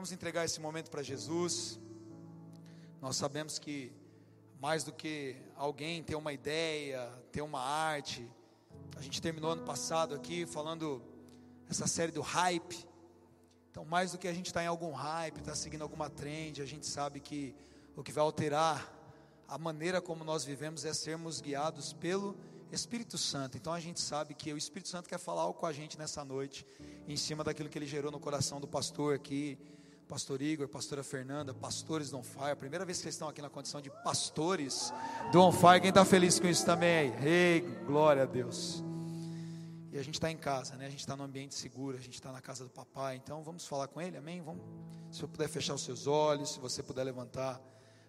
Vamos entregar esse momento para Jesus. Nós sabemos que mais do que alguém ter uma ideia, ter uma arte, a gente terminou ano passado aqui falando essa série do hype. Então, mais do que a gente está em algum hype, está seguindo alguma trend, a gente sabe que o que vai alterar a maneira como nós vivemos é sermos guiados pelo Espírito Santo. Então a gente sabe que o Espírito Santo quer falar algo com a gente nessa noite, em cima daquilo que ele gerou no coração do pastor aqui, pastor Igor, pastora Fernanda, pastores do On Fire. Primeira vez que vocês estão aqui na condição de pastores do On Fire. Quem está feliz com isso também? Ei, glória a Deus. E a gente está em casa, né? A gente está no ambiente seguro, a gente está na casa do papai. Então vamos falar com ele, amém? Vamos. Se eu puder fechar os seus olhos, se você puder levantar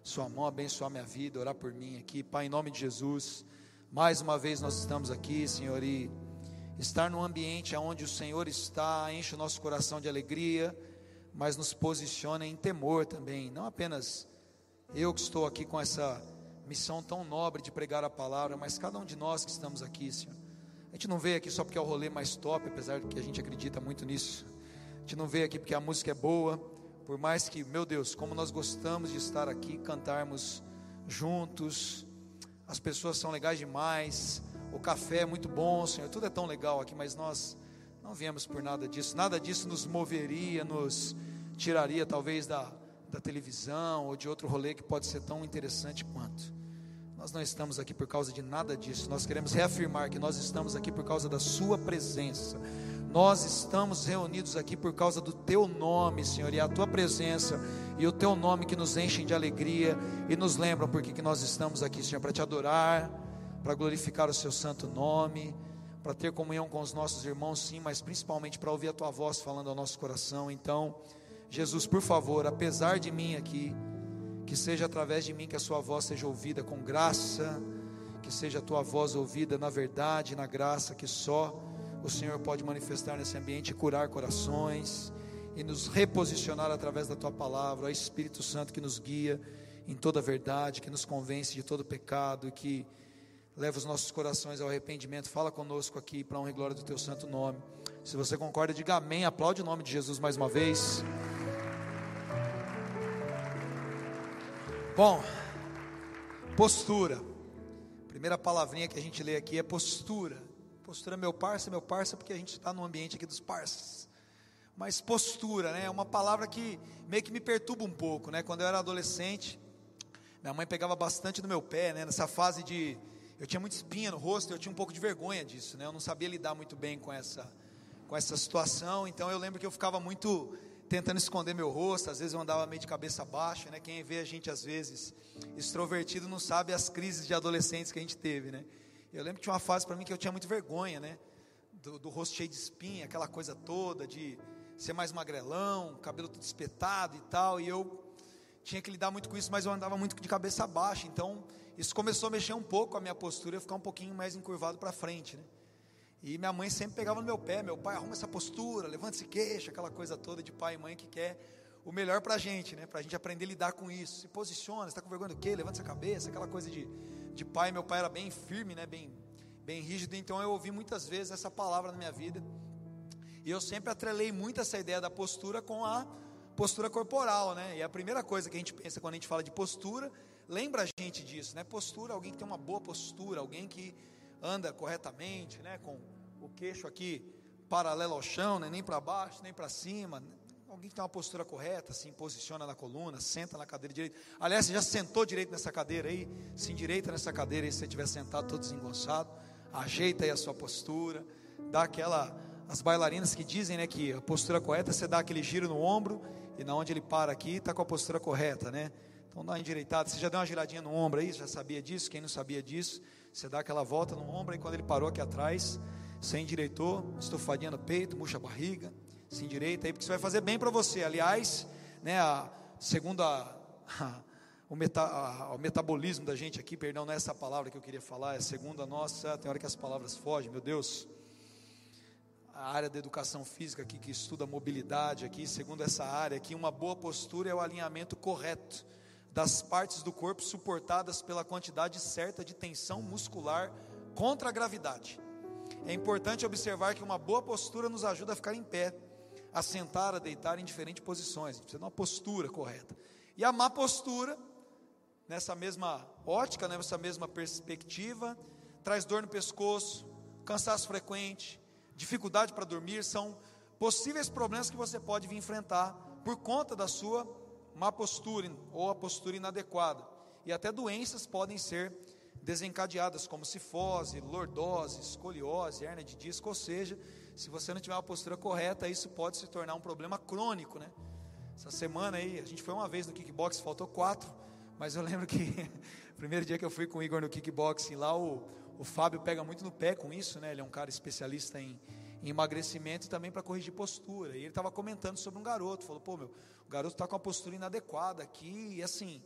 sua mão, abençoar minha vida, orar por mim aqui, Pai, em nome de Jesus. Mais uma vez nós estamos aqui, Senhor, e estar num ambiente onde o Senhor está, enche o nosso coração de alegria, mas nos posiciona em temor também. Não apenas eu que estou aqui com essa missão tão nobre de pregar a palavra, mas cada um de nós que estamos aqui, Senhor. A gente não veio aqui só porque é o rolê mais top, apesar de que a gente acredita muito nisso. A gente não veio aqui porque a música é boa, por mais que, meu Deus, como nós gostamos de estar aqui, cantarmos juntos, as pessoas são legais demais, o café é muito bom, Senhor, tudo é tão legal aqui, mas nós não viemos por nada disso, nada disso nos moveria, nos tiraria talvez da, da televisão ou de outro rolê que pode ser tão interessante quanto. Nós não estamos aqui por causa de nada disso, nós queremos reafirmar que nós estamos aqui por causa da Sua presença. Nós estamos reunidos aqui por causa do Teu nome, Senhor, e a Tua presença e o Teu nome que nos enchem de alegria e nos lembram porque que nós estamos aqui, Senhor, para Te adorar, para glorificar o Seu santo nome, para ter comunhão com os nossos irmãos, sim, mas principalmente para ouvir a Tua voz falando ao nosso coração. Então, Jesus, por favor, apesar de mim aqui, que seja através de mim que a Sua voz seja ouvida com graça, que seja a Tua voz ouvida na verdade, na graça que só o Senhor pode manifestar nesse ambiente curar corações e nos reposicionar através da tua palavra, ó Espírito Santo que nos guia em toda a verdade, que nos convence de todo pecado e que leva os nossos corações ao arrependimento. Fala conosco aqui para honra e glória do teu santo nome. Se você concorda, diga amém. Aplaude o nome de Jesus mais uma vez. Bom, postura. Primeira palavrinha que a gente lê aqui é postura. Postura, meu parça, meu parça, porque a gente está no ambiente aqui dos parças. Mas postura, né? É uma palavra que meio que me perturba um pouco, né? Quando eu era adolescente, minha mãe pegava bastante no meu pé, né? Nessa fase de. Eu tinha muita espinha no rosto, eu tinha um pouco de vergonha disso, né? Eu não sabia lidar muito bem com essa, com essa situação, então eu lembro que eu ficava muito tentando esconder meu rosto, às vezes eu andava meio de cabeça baixa, né? Quem vê a gente às vezes extrovertido não sabe as crises de adolescentes que a gente teve, né? Eu lembro que tinha uma fase para mim que eu tinha muito vergonha, né? Do, do, rosto cheio de espinha, aquela coisa toda, de ser mais magrelão, cabelo tudo espetado e tal. E eu tinha que lidar muito com isso, mas eu andava muito de cabeça baixa. Então, isso começou a mexer um pouco a minha postura, eu ficar um pouquinho mais encurvado para frente, né? E minha mãe sempre pegava no meu pé, meu pai arruma essa postura, levanta esse queixo, aquela coisa toda de pai e mãe que quer o melhor para a gente, né? Para a gente aprender a lidar com isso. Se posiciona, está com vergonha do quê? Levanta essa cabeça, aquela coisa de de pai, meu pai era bem firme, né, bem, bem rígido, então eu ouvi muitas vezes essa palavra na minha vida. E eu sempre atrelei muito essa ideia da postura com a postura corporal, né? E a primeira coisa que a gente pensa quando a gente fala de postura, lembra a gente disso, né? Postura, alguém que tem uma boa postura, alguém que anda corretamente, né, com o queixo aqui paralelo ao chão, né? nem para baixo, nem para cima, alguém que tem uma postura correta, se posiciona na coluna, senta na cadeira direita. Aliás, você já sentou direito nessa cadeira aí? Se endireita nessa cadeira aí, se você estiver sentado todo desengonçado. Ajeita aí a sua postura. Dá aquela. As bailarinas que dizem né, que a postura correta é você dá aquele giro no ombro e na onde ele para aqui está com a postura correta, né? Então dá uma endireitada. Você já deu uma giradinha no ombro aí? Já sabia disso? Quem não sabia disso? Você dá aquela volta no ombro e quando ele parou aqui atrás, você endireitou, estufadinha no peito, murcha a barriga se endireita aí, porque isso vai fazer bem para você. Aliás, né, a, segundo a, a, o, meta, a, o, metabolismo da gente aqui, perdão, não é essa palavra que eu queria falar, é segundo a nossa, tem hora que as palavras fogem, meu Deus. A área da educação física aqui, que estuda mobilidade aqui, segundo essa área aqui, uma boa postura é o alinhamento correto das partes do corpo suportadas pela quantidade certa de tensão muscular contra a gravidade. É importante observar que uma boa postura nos ajuda a ficar em pé a sentar, a deitar em diferentes posições. A gente precisa de uma postura correta. E a má postura, nessa mesma ótica, nessa mesma perspectiva, traz dor no pescoço, cansaço frequente, dificuldade para dormir, são possíveis problemas que você pode vir enfrentar por conta da sua má postura ou a postura inadequada. E até doenças podem ser desencadeadas, como cifose, lordose, escoliose, hernia de disco, ou seja, se você não tiver uma postura correta, isso pode se tornar um problema crônico, né? Essa semana aí, a gente foi uma vez no kickbox, faltou quatro, mas eu lembro que primeiro dia que eu fui com o Igor no kickboxing lá, o, o Fábio pega muito no pé com isso, né? Ele é um cara especialista em, em emagrecimento e também para corrigir postura. E ele estava comentando sobre um garoto, falou: pô, meu, o garoto está com a postura inadequada aqui, e assim,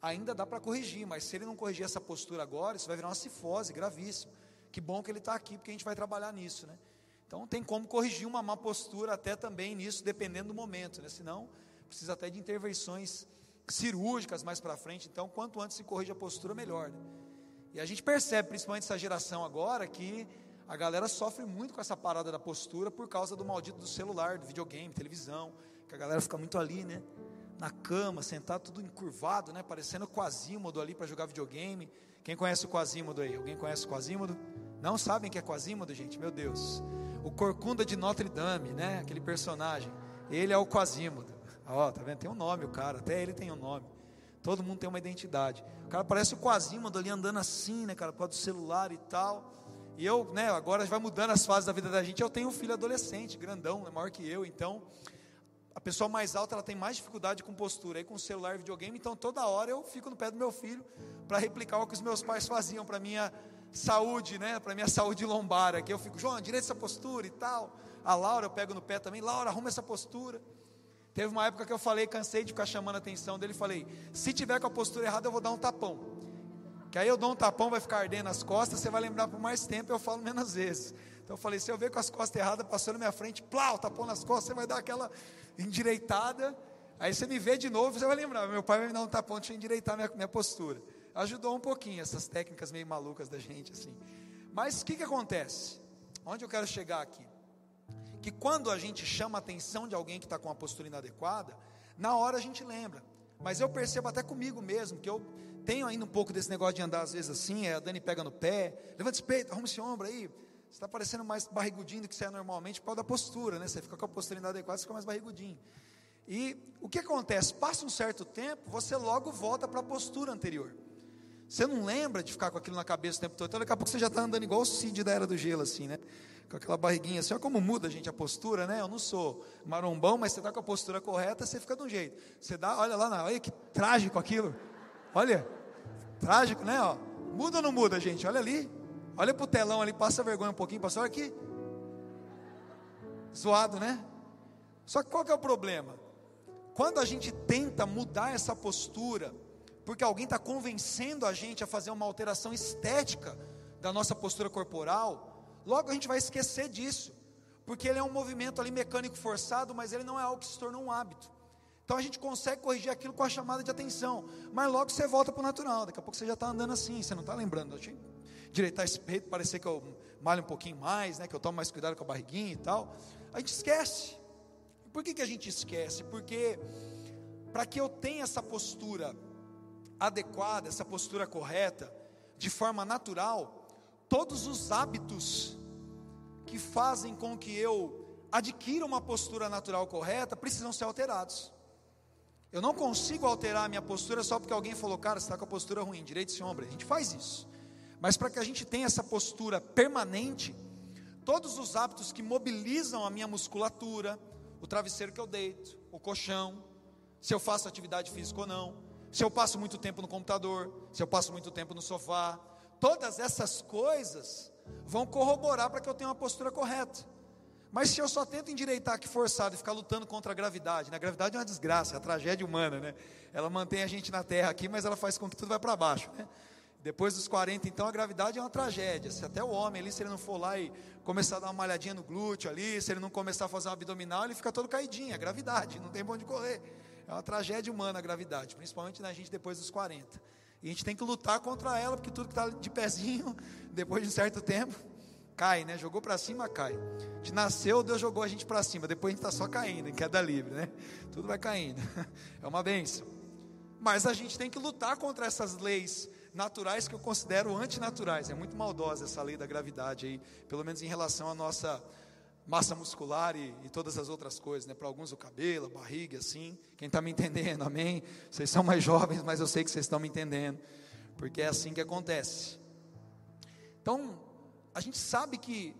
ainda dá para corrigir, mas se ele não corrigir essa postura agora, isso vai virar uma cifose gravíssima. Que bom que ele está aqui, porque a gente vai trabalhar nisso, né? Então tem como corrigir uma má postura até também nisso, dependendo do momento, né? Senão precisa até de intervenções cirúrgicas mais para frente. Então, quanto antes se corrige a postura, melhor. Né? E a gente percebe, principalmente essa geração agora, que a galera sofre muito com essa parada da postura por causa do maldito do celular, do videogame, televisão, que a galera fica muito ali, né? Na cama, sentado tudo encurvado, né? Parecendo o Quasímodo ali para jogar videogame. Quem conhece o Quasímodo aí? Alguém conhece o Quasímodo? Não sabem que é Quasímodo, gente? Meu Deus. O Corcunda de Notre Dame, né? Aquele personagem. Ele é o Quasímodo. Ó, tá vendo? Tem um nome o cara, até ele tem um nome. Todo mundo tem uma identidade. O cara parece o Quasímodo ali andando assim, né, cara, por causa do celular e tal. E eu, né, agora vai mudando as fases da vida da gente. Eu tenho um filho adolescente, grandão, é maior que eu, então a pessoa mais alta ela tem mais dificuldade com postura aí com celular e videogame, então toda hora eu fico no pé do meu filho para replicar o que os meus pais faziam para minha saúde, né, para minha saúde lombar aqui. Eu fico, João, direita essa postura e tal. A Laura eu pego no pé também, Laura, arruma essa postura. Teve uma época que eu falei, cansei de ficar chamando a atenção dele, falei: se tiver com a postura errada, eu vou dar um tapão. Que aí eu dou um tapão, vai ficar ardendo as costas, você vai lembrar por mais tempo, eu falo menos vezes. Então eu falei: se eu ver com as costas erradas, passou na minha frente, plau, tapão nas costas, você vai dar aquela endireitada. Aí você me vê de novo, você vai lembrar: meu pai vai me dar um tapão, deixa eu endireitar minha, minha postura. Ajudou um pouquinho essas técnicas meio malucas da gente, assim. Mas o que, que acontece? Onde eu quero chegar aqui? Que quando a gente chama a atenção de alguém que está com uma postura inadequada, na hora a gente lembra. Mas eu percebo até comigo mesmo, que eu tenho ainda um pouco desse negócio de andar às vezes assim, é, a Dani pega no pé, levanta esse peito, arruma esse ombro aí. Você está parecendo mais barrigudinho do que você é normalmente por causa da postura, né? Você fica com a postura inadequada, você fica mais barrigudinho. E o que acontece? Passa um certo tempo, você logo volta para a postura anterior. Você não lembra de ficar com aquilo na cabeça o tempo todo, então daqui a pouco você já está andando igual o Cid da Era do Gelo, assim, né? Com aquela barriguinha assim, olha como muda, gente, a postura, né? Eu não sou marombão, mas você está com a postura correta, você fica de um jeito. Você dá, olha lá, olha que trágico aquilo. Olha, trágico, né? Ó. Muda ou não muda, gente? Olha ali. Olha para o telão ali, passa vergonha um pouquinho, pastor, aqui. Zoado, né? Só que qual que é o problema? Quando a gente tenta mudar essa postura, porque alguém está convencendo a gente a fazer uma alteração estética da nossa postura corporal, logo a gente vai esquecer disso, porque ele é um movimento ali mecânico forçado, mas ele não é algo que se tornou um hábito. Então a gente consegue corrigir aquilo com a chamada de atenção, mas logo você volta para o natural. Daqui a pouco você já está andando assim, você não está lembrando. Eu direitar esse peito, parecer que eu malho um pouquinho mais, né, que eu tomo mais cuidado com a barriguinha e tal. A gente esquece. Por que, que a gente esquece? Porque para que eu tenha essa postura adequada, essa postura correta, de forma natural, todos os hábitos que fazem com que eu adquira uma postura natural correta precisam ser alterados. Eu não consigo alterar a minha postura só porque alguém falou, cara, você está com a postura ruim, direito e ombro. A gente faz isso. Mas para que a gente tenha essa postura permanente, todos os hábitos que mobilizam a minha musculatura, o travesseiro que eu deito, o colchão, se eu faço atividade física ou não, se eu passo muito tempo no computador, se eu passo muito tempo no sofá, Todas essas coisas vão corroborar para que eu tenha uma postura correta. Mas se eu só tento endireitar aqui forçado e ficar lutando contra a gravidade, né? a gravidade é uma desgraça, é a tragédia humana, né? Ela mantém a gente na terra aqui, mas ela faz com que tudo vai para baixo, né? Depois dos 40, então, a gravidade é uma tragédia. Se até o homem ali, se ele não for lá e começar a dar uma malhadinha no glúteo ali, se ele não começar a fazer um abdominal, ele fica todo caidinho. É gravidade, não tem bom de correr. É uma tragédia humana a gravidade, principalmente na gente depois dos 40. E a gente tem que lutar contra ela, porque tudo que está de pezinho, depois de um certo tempo, cai, né? Jogou para cima, cai. A gente nasceu, Deus jogou a gente para cima, depois a gente está só caindo, em queda livre, né? Tudo vai caindo. É uma benção. Mas a gente tem que lutar contra essas leis naturais que eu considero antinaturais. É muito maldosa essa lei da gravidade aí, pelo menos em relação à nossa massa muscular e, e todas as outras coisas, né? Para alguns o cabelo, a barriga, assim. Quem está me entendendo, amém? Vocês são mais jovens, mas eu sei que vocês estão me entendendo, porque é assim que acontece. Então, a gente sabe que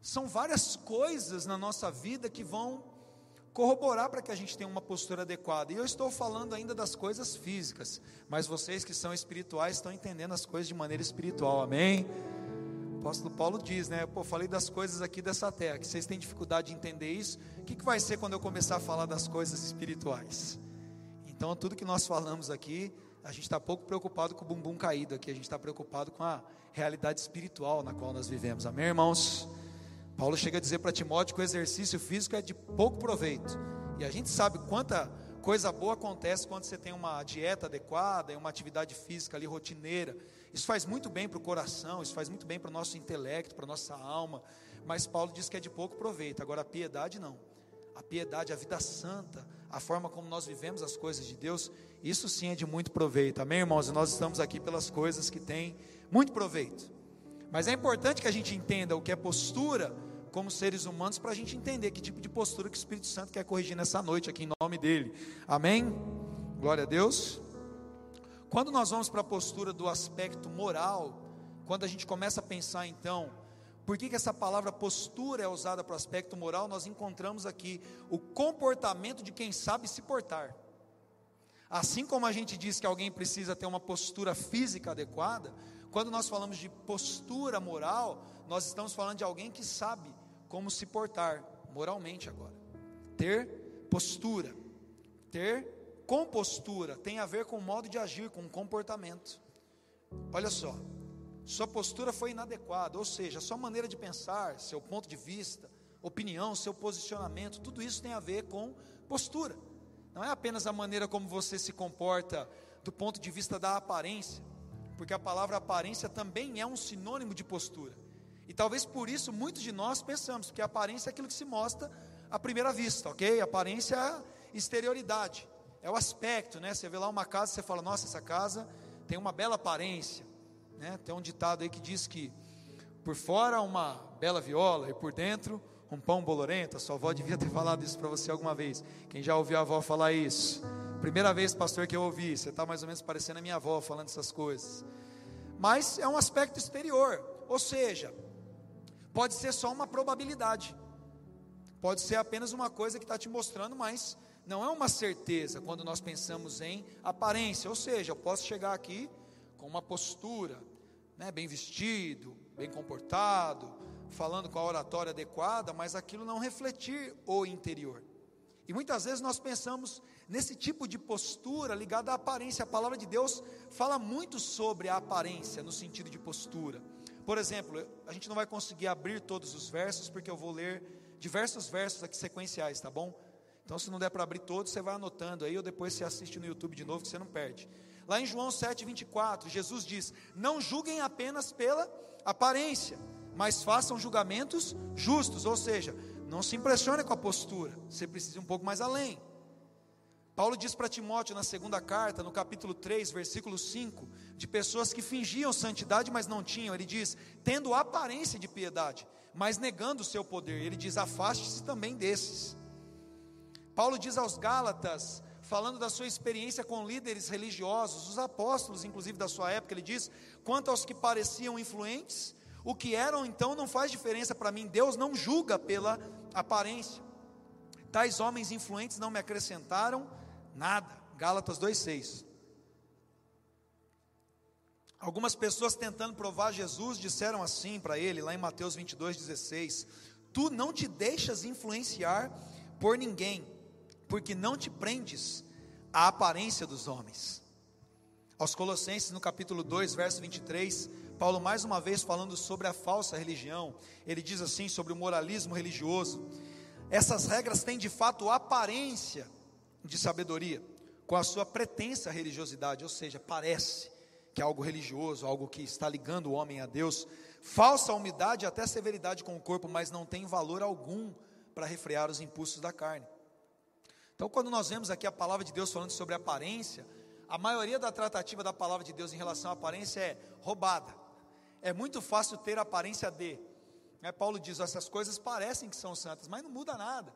são várias coisas na nossa vida que vão corroborar para que a gente tenha uma postura adequada. E eu estou falando ainda das coisas físicas, mas vocês que são espirituais estão entendendo as coisas de maneira espiritual, amém? Apóstolo Paulo diz, né? Pô, falei das coisas aqui dessa terra, que vocês têm dificuldade de entender isso. O que, que vai ser quando eu começar a falar das coisas espirituais? Então, tudo que nós falamos aqui, a gente está pouco preocupado com o bumbum caído aqui, a gente está preocupado com a realidade espiritual na qual nós vivemos, amém, irmãos? Paulo chega a dizer para Timóteo que o exercício físico é de pouco proveito, e a gente sabe quanta coisa boa acontece quando você tem uma dieta adequada e uma atividade física ali rotineira. Isso faz muito bem para o coração, isso faz muito bem para o nosso intelecto, para a nossa alma. Mas Paulo diz que é de pouco proveito. Agora, a piedade não. A piedade, a vida santa, a forma como nós vivemos as coisas de Deus, isso sim é de muito proveito. Amém, irmãos? E nós estamos aqui pelas coisas que têm muito proveito. Mas é importante que a gente entenda o que é postura como seres humanos para a gente entender que tipo de postura que o Espírito Santo quer corrigir nessa noite aqui em nome dele. Amém? Glória a Deus. Quando nós vamos para a postura do aspecto moral, quando a gente começa a pensar então, por que, que essa palavra postura é usada para o aspecto moral, nós encontramos aqui o comportamento de quem sabe se portar. Assim como a gente diz que alguém precisa ter uma postura física adequada, quando nós falamos de postura moral, nós estamos falando de alguém que sabe como se portar moralmente agora. Ter postura, ter compostura tem a ver com o modo de agir, com o comportamento. Olha só, sua postura foi inadequada, ou seja, sua maneira de pensar, seu ponto de vista, opinião, seu posicionamento, tudo isso tem a ver com postura. Não é apenas a maneira como você se comporta do ponto de vista da aparência, porque a palavra aparência também é um sinônimo de postura. E talvez por isso muitos de nós pensamos que a aparência é aquilo que se mostra à primeira vista, ok? Aparência é exterioridade, é o aspecto, né? Você vê lá uma casa, você fala, nossa, essa casa tem uma bela aparência, né? Tem um ditado aí que diz que por fora uma bela viola e por dentro um pão bolorento. A sua avó devia ter falado isso para você alguma vez. Quem já ouviu a avó falar isso? Primeira vez, pastor, que eu ouvi. Você está mais ou menos parecendo a minha avó falando essas coisas. Mas é um aspecto exterior. Ou seja, pode ser só uma probabilidade. Pode ser apenas uma coisa que está te mostrando, mas não é uma certeza quando nós pensamos em aparência. Ou seja, eu posso chegar aqui com uma postura, né, bem vestido, bem comportado, falando com a oratória adequada, mas aquilo não refletir o interior. E muitas vezes nós pensamos nesse tipo de postura ligada à aparência. A palavra de Deus fala muito sobre a aparência no sentido de postura. Por exemplo, a gente não vai conseguir abrir todos os versos porque eu vou ler diversos versos aqui sequenciais, tá bom? Então, se não der para abrir todos, você vai anotando aí ou depois você assiste no YouTube de novo que você não perde. Lá em João 7:24, Jesus diz: "Não julguem apenas pela aparência, mas façam julgamentos justos", ou seja, não se impressione com a postura, você precisa ir um pouco mais além. Paulo diz para Timóteo na segunda carta, no capítulo 3, versículo 5, de pessoas que fingiam santidade, mas não tinham. Ele diz: tendo aparência de piedade, mas negando o seu poder. Ele diz: afaste-se também desses. Paulo diz aos Gálatas, falando da sua experiência com líderes religiosos, os apóstolos, inclusive da sua época, ele diz: quanto aos que pareciam influentes, o que eram então não faz diferença para mim, Deus não julga pela aparência. Tais homens influentes não me acrescentaram nada. Gálatas 2,6. Algumas pessoas tentando provar Jesus disseram assim para ele, lá em Mateus 22,16: Tu não te deixas influenciar por ninguém, porque não te prendes à aparência dos homens. Aos Colossenses, no capítulo 2, verso 23, Paulo, mais uma vez, falando sobre a falsa religião, ele diz assim sobre o moralismo religioso: essas regras têm de fato aparência de sabedoria, com a sua pretensa religiosidade, ou seja, parece que é algo religioso, algo que está ligando o homem a Deus, falsa umidade até severidade com o corpo, mas não tem valor algum para refrear os impulsos da carne. Então, quando nós vemos aqui a palavra de Deus falando sobre aparência, a maioria da tratativa da palavra de Deus em relação à aparência é roubada. É muito fácil ter aparência de. É, Paulo diz: essas coisas parecem que são santas, mas não muda nada.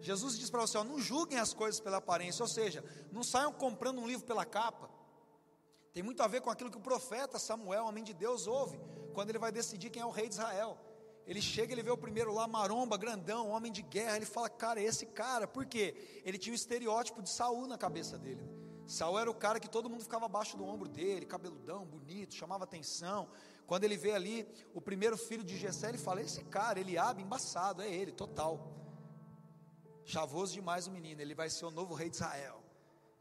Jesus diz para você: ó, não julguem as coisas pela aparência, ou seja, não saiam comprando um livro pela capa. Tem muito a ver com aquilo que o profeta Samuel, homem de Deus, ouve quando ele vai decidir quem é o rei de Israel. Ele chega, ele vê o primeiro lá, maromba, grandão, homem de guerra. Ele fala, cara, esse cara, por quê? Ele tinha o estereótipo de Saul na cabeça dele. Saul era o cara que todo mundo ficava abaixo do ombro dele, cabeludão, bonito, chamava atenção. Quando ele vê ali o primeiro filho de Jessé, ele fala: Esse cara, ele abre embaçado, é ele, total. Chavoso demais o menino, ele vai ser o novo rei de Israel.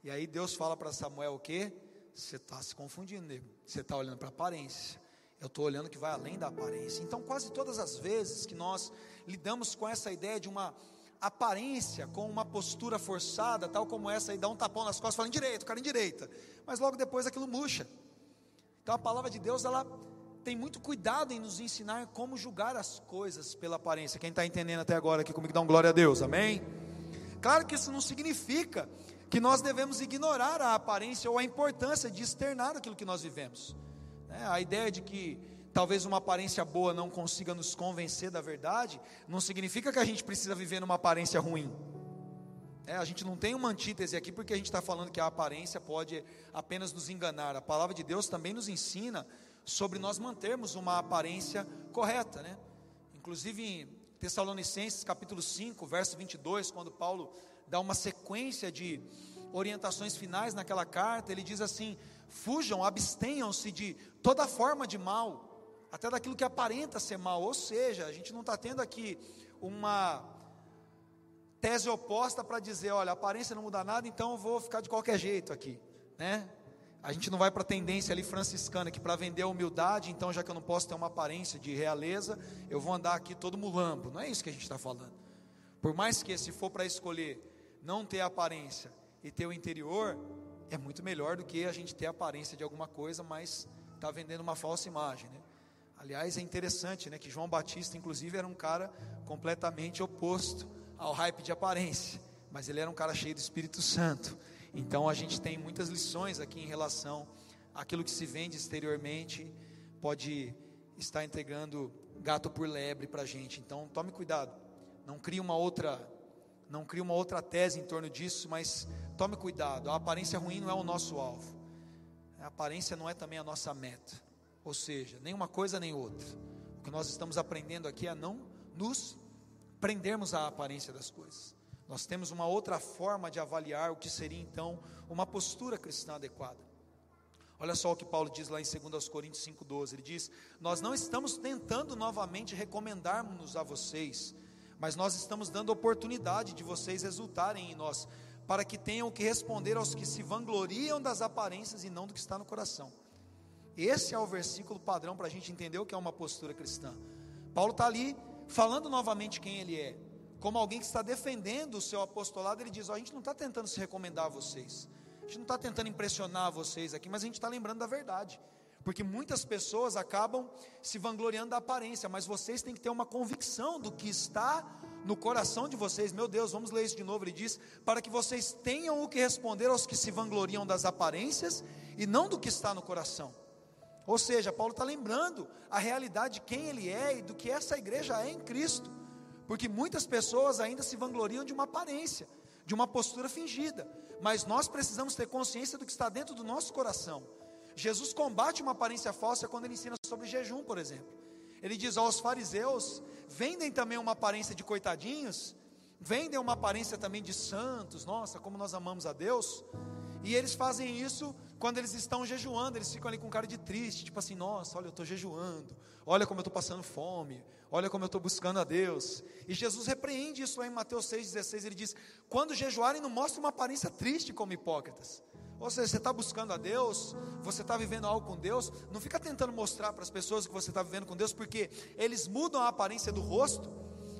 E aí Deus fala para Samuel o quê? Você está se confundindo, nego. Você está olhando para a aparência. Eu estou olhando que vai além da aparência. Então, quase todas as vezes que nós lidamos com essa ideia de uma aparência, com uma postura forçada, tal como essa, e dá um tapão nas costas, fala em direito, cara em direita, mas logo depois aquilo murcha. Então a palavra de Deus, ela tem muito cuidado em nos ensinar como julgar as coisas pela aparência. Quem está entendendo até agora aqui comigo, dá um glória a Deus, amém? Claro que isso não significa que nós devemos ignorar a aparência ou a importância de externar aquilo que nós vivemos. É, a ideia de que talvez uma aparência boa não consiga nos convencer da verdade, não significa que a gente precisa viver numa aparência ruim. É, a gente não tem uma antítese aqui porque a gente está falando que a aparência pode apenas nos enganar. A palavra de Deus também nos ensina sobre nós mantermos uma aparência correta, né? Inclusive em Tessalonicenses capítulo 5, verso 22, quando Paulo dá uma sequência de orientações finais naquela carta, ele diz assim: fujam, abstenham-se de toda forma de mal, até daquilo que aparenta ser mal. Ou seja, a gente não está tendo aqui uma tese oposta para dizer, olha, aparência não muda nada, então eu vou ficar de qualquer jeito aqui, né? A gente não vai para a tendência ali franciscana que para vender a humildade, então já que eu não posso ter uma aparência de realeza, eu vou andar aqui todo mulambo. Não é isso que a gente está falando. Por mais que se for para escolher não ter aparência e ter o interior, é muito melhor do que a gente ter a aparência de alguma coisa, mas está vendendo uma falsa imagem, né? Aliás, é interessante, né, que João Batista, inclusive, era um cara completamente oposto ao hype de aparência, mas ele era um cara cheio do Espírito Santo. Então, a gente tem muitas lições aqui em relação àquilo que se vende exteriormente, pode estar entregando gato por lebre para a gente. Então, tome cuidado. Não crie uma outra, não crie uma outra tese em torno disso, mas tome cuidado. A aparência ruim não é o nosso alvo. A aparência não é também a nossa meta. Ou seja, nem uma coisa nem outra. O que nós estamos aprendendo aqui é não nos prendermos à aparência das coisas. Nós temos uma outra forma de avaliar o que seria então uma postura cristã adequada. Olha só o que Paulo diz lá em 2 Coríntios 5,12: ele diz: Nós não estamos tentando novamente recomendarmos-nos a vocês, mas nós estamos dando oportunidade de vocês exultarem em nós, para que tenham que responder aos que se vangloriam das aparências e não do que está no coração. Esse é o versículo padrão para a gente entender o que é uma postura cristã. Paulo está ali falando novamente quem ele é. Como alguém que está defendendo o seu apostolado, ele diz: oh, a gente não está tentando se recomendar a vocês, a gente não está tentando impressionar vocês aqui, mas a gente está lembrando da verdade. Porque muitas pessoas acabam se vangloriando da aparência, mas vocês têm que ter uma convicção do que está no coração de vocês. Meu Deus, vamos ler isso de novo. Ele diz: para que vocês tenham o que responder aos que se vangloriam das aparências e não do que está no coração. Ou seja, Paulo está lembrando a realidade de quem ele é e do que essa igreja é em Cristo. Porque muitas pessoas ainda se vangloriam de uma aparência, de uma postura fingida. Mas nós precisamos ter consciência do que está dentro do nosso coração. Jesus combate uma aparência falsa quando ele ensina sobre jejum, por exemplo. Ele diz aos fariseus: vendem também uma aparência de coitadinhos, vendem uma aparência também de santos, nossa, como nós amamos a Deus. E eles fazem isso quando eles estão jejuando, eles ficam ali com cara de triste, tipo assim: nossa, olha, eu estou jejuando, olha como eu estou passando fome, olha como eu estou buscando a Deus. E Jesus repreende isso lá em Mateus 6,16. Ele diz: quando jejuarem, não mostre uma aparência triste como hipócritas. Ou seja, você está buscando a Deus, você está vivendo algo com Deus, não fica tentando mostrar para as pessoas que você está vivendo com Deus, porque eles mudam a aparência do rosto,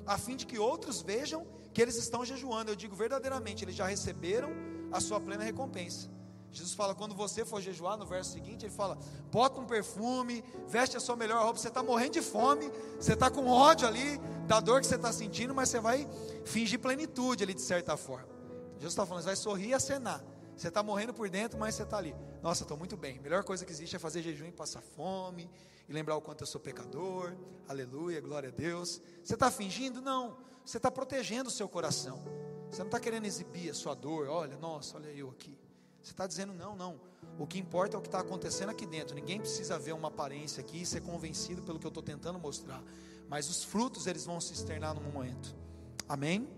a fim de que outros vejam que eles estão jejuando. Eu digo verdadeiramente, eles já receberam a sua plena recompensa. Jesus fala: quando você for jejuar, no verso seguinte, ele fala: bota um perfume, veste a sua melhor roupa. Você está morrendo de fome, você está com ódio ali da dor que você está sentindo, mas você vai fingir plenitude ali de certa forma. Jesus está falando: você vai sorrir e acenar. Você está morrendo por dentro, mas você está ali. Nossa, estou muito bem. A melhor coisa que existe é fazer jejum e passar fome, e lembrar o quanto eu sou pecador. Aleluia, glória a Deus. Você está fingindo? Não. Você está protegendo o seu coração. Você não está querendo exibir a sua dor. Olha, nossa, olha eu aqui. Você está dizendo, não, não. O que importa é o que está acontecendo aqui dentro. Ninguém precisa ver uma aparência aqui e ser convencido pelo que eu estou tentando mostrar. Mas os frutos eles vão se externar no momento. Amém?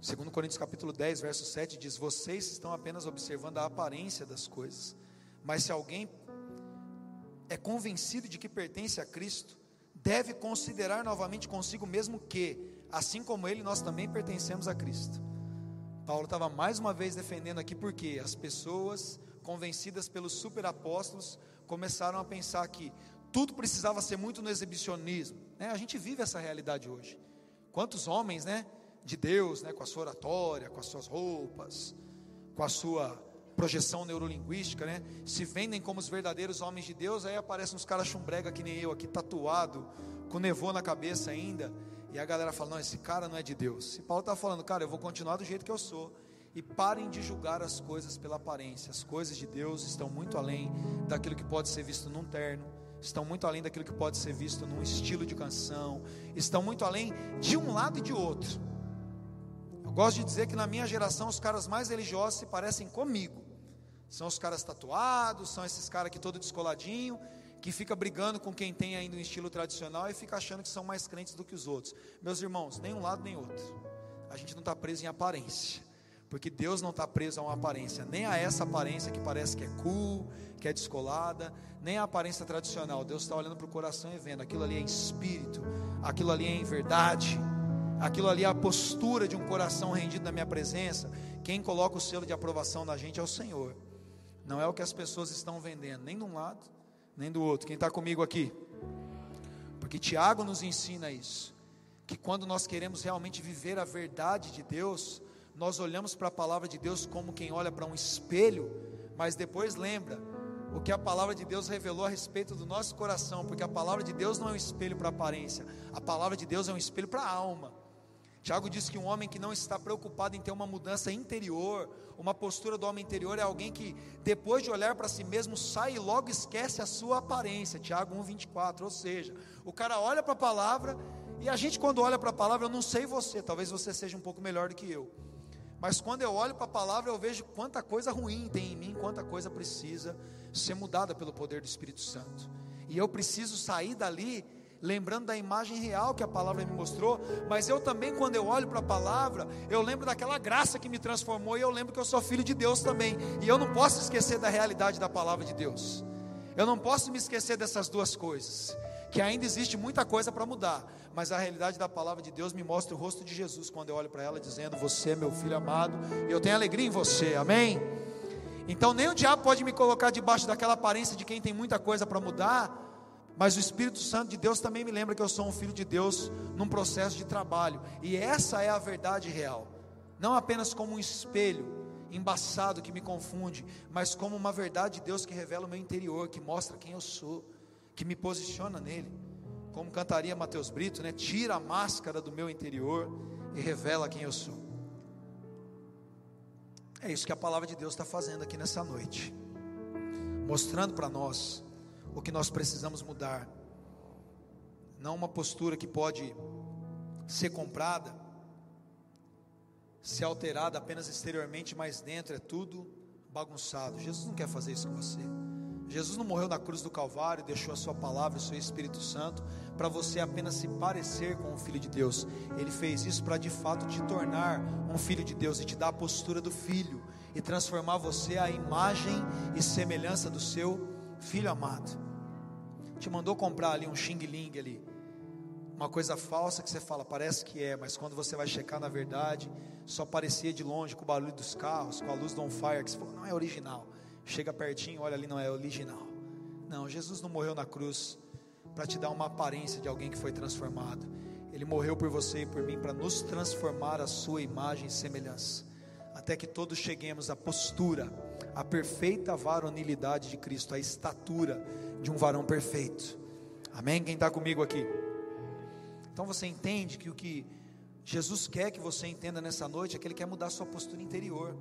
Segundo Coríntios capítulo 10, verso 7 diz: "Vocês estão apenas observando a aparência das coisas, mas se alguém é convencido de que pertence a Cristo, deve considerar novamente consigo mesmo que, assim como ele, nós também pertencemos a Cristo." Paulo estava mais uma vez defendendo aqui porque as pessoas convencidas pelos superapóstolos começaram a pensar que tudo precisava ser muito no exibicionismo. Né? A gente vive essa realidade hoje. Quantos homens, né, de Deus, né, com a sua oratória, com as suas roupas, com a sua projeção neurolinguística, né, se vendem como os verdadeiros homens de Deus, aí aparecem uns caras chumbrega que nem eu aqui, tatuado, com nevô na cabeça ainda, e a galera fala: não, esse cara não é de Deus. E Paulo está falando, cara, eu vou continuar do jeito que eu sou. E parem de julgar as coisas pela aparência. As coisas de Deus estão muito além daquilo que pode ser visto num terno, estão muito além daquilo que pode ser visto num estilo de canção, estão muito além de um lado e de outro. Gosto de dizer que na minha geração os caras mais religiosos se parecem comigo. São os caras tatuados, são esses caras aqui todo descoladinho, que fica brigando com quem tem ainda um estilo tradicional e fica achando que são mais crentes do que os outros. Meus irmãos, nem um lado nem outro. A gente não está preso em aparência, porque Deus não está preso a uma aparência, nem a essa aparência que parece que é cool, que é descolada, nem a aparência tradicional. Deus está olhando para o coração e vendo aquilo ali é em espírito, aquilo ali é em verdade, aquilo ali é a postura de um coração rendido na minha presença. Quem coloca o selo de aprovação na gente é o Senhor, não é o que as pessoas estão vendendo, nem de um lado nem do outro. Quem está comigo aqui? Porque Tiago nos ensina isso. Que quando nós queremos realmente viver a verdade de Deus, nós olhamos para a palavra de Deus como quem olha para um espelho, mas depois lembra o que a palavra de Deus revelou a respeito do nosso coração, porque a palavra de Deus não é um espelho para aparência, a palavra de Deus é um espelho para a alma. Tiago diz que um homem que não está preocupado em ter uma mudança interior, uma postura do homem interior, é alguém que, depois de olhar para si mesmo, sai e logo esquece a sua aparência. Tiago 1,24. Ou seja, o cara olha para a palavra, e a gente, quando olha para a palavra, eu não sei você, talvez você seja um pouco melhor do que eu. Mas quando eu olho para a palavra, eu vejo quanta coisa ruim tem em mim, quanta coisa precisa ser mudada pelo poder do Espírito Santo. E eu preciso sair dali lembrando da imagem real que a palavra me mostrou, mas eu também, quando eu olho para a palavra, eu lembro daquela graça que me transformou e eu lembro que eu sou filho de Deus também, e eu não posso esquecer da realidade da palavra de Deus, eu não posso me esquecer dessas duas coisas, que ainda existe muita coisa para mudar, mas a realidade da palavra de Deus me mostra o rosto de Jesus quando eu olho para ela dizendo: Você é meu filho amado, e eu tenho alegria em você, amém? Então, nem o diabo pode me colocar debaixo daquela aparência de quem tem muita coisa para mudar, mas o Espírito Santo de Deus também me lembra que eu sou um filho de Deus num processo de trabalho, e essa é a verdade real, não apenas como um espelho embaçado que me confunde, mas como uma verdade de Deus que revela o meu interior, que mostra quem eu sou, que me posiciona nele. Como cantaria Mateus Brito, né? Tira a máscara do meu interior e revela quem eu sou. É isso que a palavra de Deus está fazendo aqui nessa noite, mostrando para nós o que nós precisamos mudar. Não uma postura que pode ser comprada, ser alterada apenas exteriormente, mas dentro é tudo bagunçado. Jesus não quer fazer isso com você. Jesus não morreu na cruz do Calvário, deixou a sua palavra, o seu Espírito Santo, para você apenas se parecer com o Filho de Deus. Ele fez isso para de fato te tornar um filho de Deus e te dar a postura do filho e transformar você à imagem e semelhança do seu filho amado te mandou comprar ali um xing ling ali, uma coisa falsa que você fala, parece que é, mas quando você vai checar na verdade, só parecia de longe com o barulho dos carros, com a luz do on fire, que você falou, não é original. Chega pertinho, olha ali, não é original. Não, Jesus não morreu na cruz para te dar uma aparência de alguém que foi transformado. Ele morreu por você e por mim para nos transformar a sua imagem e semelhança. até que todos cheguemos à postura, à perfeita varonilidade de Cristo, à estatura de um varão perfeito. Amém? Quem está comigo aqui? Então você entende que o que Jesus quer que você entenda nessa noite é que Ele quer mudar a sua postura interior.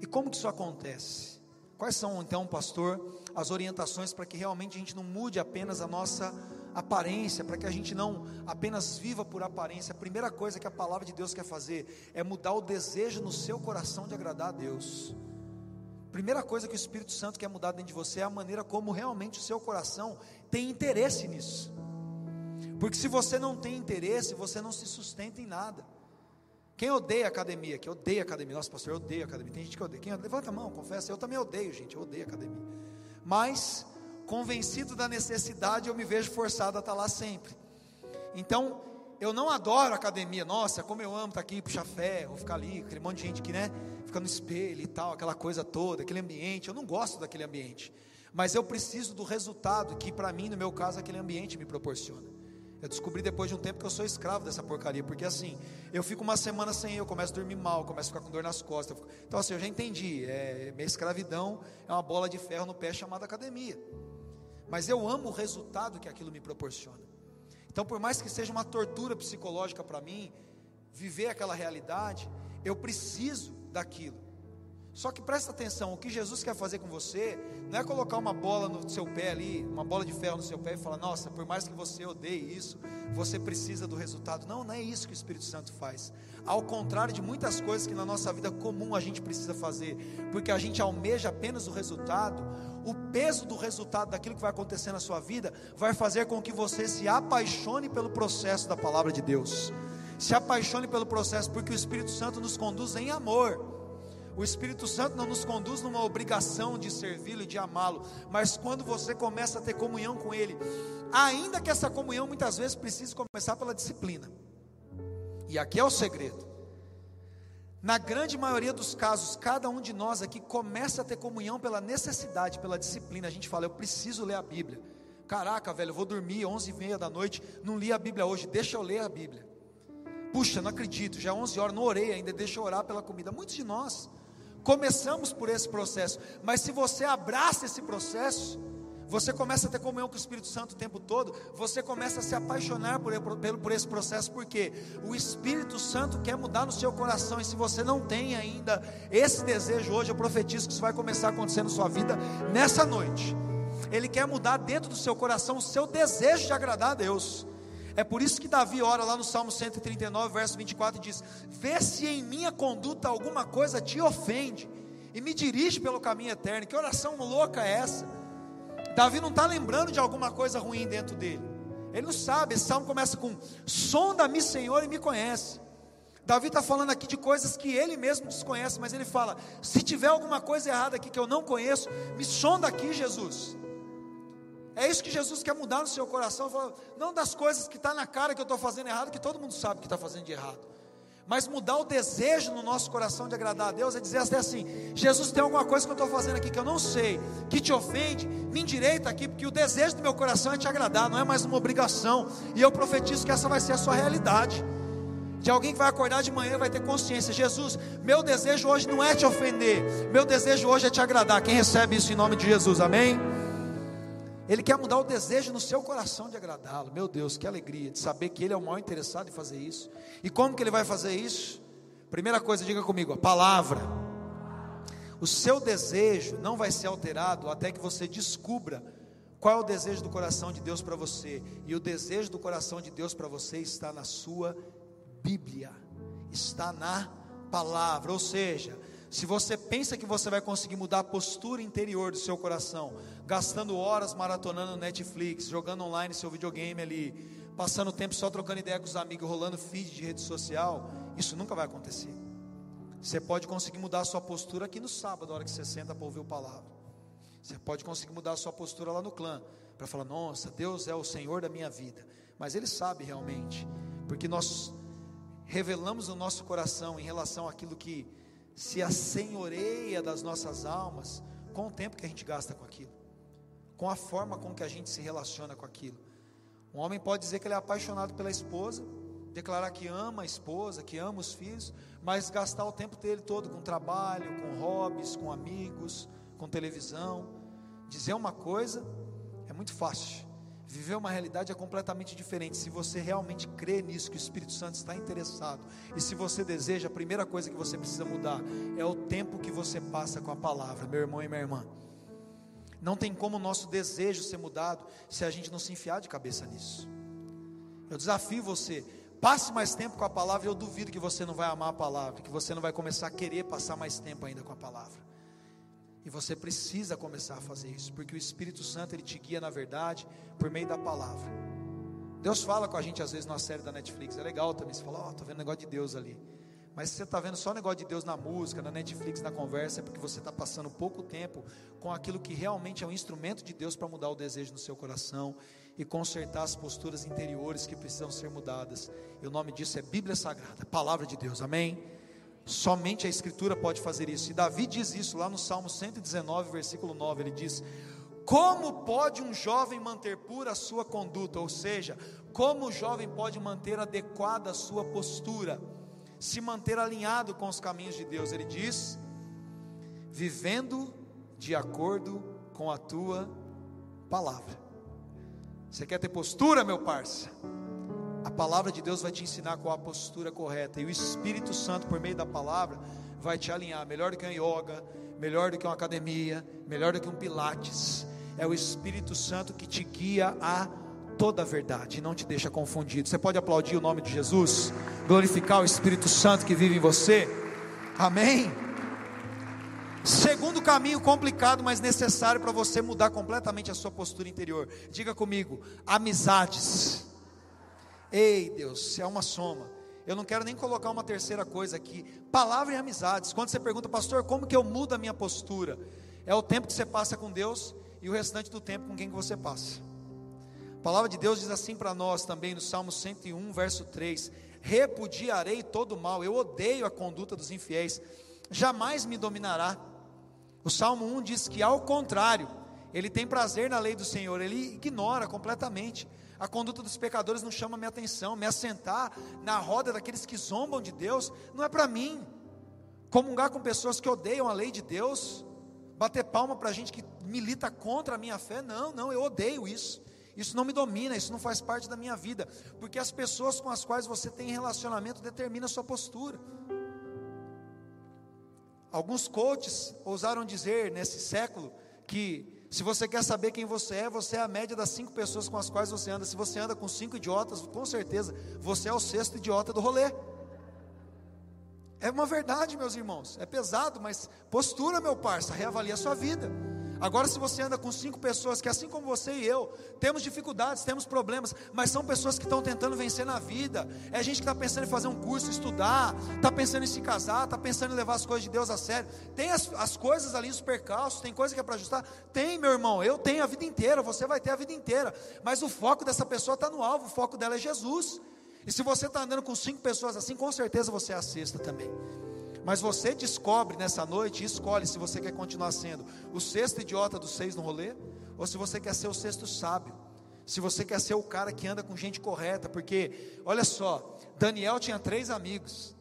E como que isso acontece? Quais são então, pastor, as orientações para que realmente a gente não mude apenas a nossa aparência, para que a gente não apenas viva por aparência? A primeira coisa que a palavra de Deus quer fazer é mudar o desejo no seu coração de agradar a Deus. Primeira coisa que o Espírito Santo quer mudar dentro de você é a maneira como realmente o seu coração tem interesse nisso. Porque se você não tem interesse, você não se sustenta em nada. Quem odeia academia? Que odeia academia? Nossa, pastor, eu odeio academia. Tem gente que odeia. Quem levanta a mão, confessa. Eu também odeio, gente. Eu odeio academia. Mas, convencido da necessidade, eu me vejo forçado a estar lá sempre. Então, eu não adoro academia. Nossa, como eu amo estar aqui, puxar ferro, ficar ali, aquele monte de gente que, né, fica no espelho e tal, aquela coisa toda, aquele ambiente. Eu não gosto daquele ambiente. Mas eu preciso do resultado que, para mim, no meu caso, aquele ambiente me proporciona. Eu descobri depois de um tempo que eu sou escravo dessa porcaria, porque assim, eu fico uma semana sem eu, começo a dormir mal, começo a ficar com dor nas costas. Fico... Então, assim, eu já entendi. É, minha escravidão é uma bola de ferro no pé chamada academia. Mas eu amo o resultado que aquilo me proporciona. Então, por mais que seja uma tortura psicológica para mim, viver aquela realidade, eu preciso daquilo. Só que presta atenção, o que Jesus quer fazer com você não é colocar uma bola no seu pé ali, uma bola de ferro no seu pé e falar: "Nossa, por mais que você odeie isso, você precisa do resultado". Não, não é isso que o Espírito Santo faz. Ao contrário de muitas coisas que na nossa vida comum a gente precisa fazer, porque a gente almeja apenas o resultado, o peso do resultado daquilo que vai acontecer na sua vida vai fazer com que você se apaixone pelo processo da palavra de Deus. Se apaixone pelo processo, porque o Espírito Santo nos conduz em amor. O Espírito Santo não nos conduz numa obrigação de servi-lo e de amá-lo, mas quando você começa a ter comunhão com Ele, ainda que essa comunhão muitas vezes precise começar pela disciplina, e aqui é o segredo. Na grande maioria dos casos, cada um de nós aqui começa a ter comunhão pela necessidade, pela disciplina. A gente fala, eu preciso ler a Bíblia. Caraca, velho, eu vou dormir 11 e meia da noite, não li a Bíblia hoje, deixa eu ler a Bíblia. Puxa, não acredito, já é 11 horas, não orei ainda, deixa eu orar pela comida. Muitos de nós Começamos por esse processo, mas se você abraça esse processo, você começa a ter comunhão com o Espírito Santo o tempo todo, você começa a se apaixonar por, por, por esse processo, porque o Espírito Santo quer mudar no seu coração, e se você não tem ainda esse desejo hoje, eu profetizo que isso vai começar a acontecer na sua vida nessa noite. Ele quer mudar dentro do seu coração o seu desejo de agradar a Deus. É por isso que Davi ora lá no Salmo 139, verso 24 e diz: Vê se em minha conduta alguma coisa te ofende e me dirige pelo caminho eterno. Que oração louca é essa? Davi não está lembrando de alguma coisa ruim dentro dele. Ele não sabe. Esse salmo começa com: Sonda-me, Senhor, e me conhece. Davi está falando aqui de coisas que ele mesmo desconhece, mas ele fala: se tiver alguma coisa errada aqui que eu não conheço, me sonda aqui, Jesus. É isso que Jesus quer mudar no seu coração. Não das coisas que está na cara que eu estou fazendo errado, que todo mundo sabe que está fazendo de errado. Mas mudar o desejo no nosso coração de agradar a Deus é dizer até assim: Jesus, tem alguma coisa que eu estou fazendo aqui que eu não sei, que te ofende, me endireita aqui, porque o desejo do meu coração é te agradar, não é mais uma obrigação. E eu profetizo que essa vai ser a sua realidade. De alguém que vai acordar de manhã vai ter consciência: Jesus, meu desejo hoje não é te ofender, meu desejo hoje é te agradar. Quem recebe isso em nome de Jesus, amém? Ele quer mudar o desejo no seu coração de agradá-lo. Meu Deus, que alegria de saber que Ele é o maior interessado em fazer isso. E como que Ele vai fazer isso? Primeira coisa, diga comigo: a palavra. O seu desejo não vai ser alterado até que você descubra qual é o desejo do coração de Deus para você. E o desejo do coração de Deus para você está na sua Bíblia, está na palavra. Ou seja, se você pensa que você vai conseguir mudar a postura interior do seu coração, gastando horas maratonando Netflix, jogando online seu videogame ali, passando tempo só trocando ideia com os amigos, rolando feed de rede social, isso nunca vai acontecer. Você pode conseguir mudar a sua postura aqui no sábado, na hora que você senta para ouvir o palavra. Você pode conseguir mudar a sua postura lá no clã, para falar: Nossa, Deus é o Senhor da minha vida. Mas Ele sabe realmente, porque nós revelamos o nosso coração em relação àquilo que se assenhoreia das nossas almas com o tempo que a gente gasta com aquilo, com a forma com que a gente se relaciona com aquilo. Um homem pode dizer que ele é apaixonado pela esposa, declarar que ama a esposa, que ama os filhos, mas gastar o tempo dele todo com trabalho, com hobbies, com amigos, com televisão. Dizer uma coisa é muito fácil, viver uma realidade é completamente diferente. Se você realmente crê nisso, que o Espírito Santo está interessado, e se você deseja, a primeira coisa que você precisa mudar é o tempo que você passa com a palavra, meu irmão e minha irmã. Não tem como o nosso desejo ser mudado se a gente não se enfiar de cabeça nisso. Eu desafio você, passe mais tempo com a palavra, eu duvido que você não vai amar a palavra, que você não vai começar a querer passar mais tempo ainda com a palavra. E você precisa começar a fazer isso, porque o Espírito Santo ele te guia na verdade por meio da palavra. Deus fala com a gente às vezes na série da Netflix, é legal também. Você fala, ó, oh, tô vendo negócio de Deus ali. Mas se você está vendo só o negócio de Deus na música, na Netflix, na conversa, é porque você está passando pouco tempo com aquilo que realmente é um instrumento de Deus para mudar o desejo no seu coração e consertar as posturas interiores que precisam ser mudadas. E o nome disso é Bíblia Sagrada, Palavra de Deus, amém? Somente a Escritura pode fazer isso. E Davi diz isso lá no Salmo 119, versículo 9: ele diz: Como pode um jovem manter pura a sua conduta? Ou seja, como o jovem pode manter adequada a sua postura? Se manter alinhado com os caminhos de Deus. Ele diz: vivendo de acordo com a tua palavra. Você quer ter postura, meu parça? A palavra de Deus vai te ensinar qual a postura correta, e o Espírito Santo, por meio da palavra, vai te alinhar. Melhor do que um yoga, melhor do que uma academia, melhor do que um pilates. É o Espírito Santo que te guia a toda a verdade não te deixa confundido. Você pode aplaudir o nome de Jesus, glorificar o Espírito Santo que vive em você. Amém. Segundo caminho complicado, mas necessário para você mudar completamente a sua postura interior. Diga comigo, amizades. Ei, Deus, é uma soma. Eu não quero nem colocar uma terceira coisa aqui. Palavra e amizades. Quando você pergunta, pastor, como que eu mudo a minha postura? É o tempo que você passa com Deus e o restante do tempo com quem que você passa. Palavra de Deus diz assim para nós também no Salmo 101, verso 3: Repudiarei todo mal, eu odeio a conduta dos infiéis, jamais me dominará. O Salmo 1 diz que, ao contrário, ele tem prazer na lei do Senhor, ele ignora completamente. A conduta dos pecadores não chama minha atenção, me assentar na roda daqueles que zombam de Deus, não é para mim. Comungar com pessoas que odeiam a lei de Deus, bater palma para gente que milita contra a minha fé, não, não, eu odeio isso. Isso não me domina, isso não faz parte da minha vida, porque as pessoas com as quais você tem relacionamento determinam a sua postura. Alguns coaches ousaram dizer nesse século que se você quer saber quem você é, você é a média das cinco pessoas com as quais você anda. Se você anda com cinco idiotas, com certeza você é o sexto idiota do rolê. É uma verdade, meus irmãos. É pesado, mas postura, meu parça, reavalia a sua vida. Agora, se você anda com cinco pessoas que, assim como você e eu, temos dificuldades, temos problemas, mas são pessoas que estão tentando vencer na vida, é gente que está pensando em fazer um curso, estudar, está pensando em se casar, está pensando em levar as coisas de Deus a sério, tem as, as coisas ali, os percalços, tem coisa que é para ajustar? Tem, meu irmão, eu tenho a vida inteira, você vai ter a vida inteira, mas o foco dessa pessoa está no alvo, o foco dela é Jesus. E se você está andando com cinco pessoas assim, com certeza você é a sexta também. Mas você descobre nessa noite e escolhe se você quer continuar sendo o sexto idiota dos seis no rolê, ou se você quer ser o sexto sábio. Se você quer ser o cara que anda com gente correta, porque, olha só, Daniel tinha três amigos.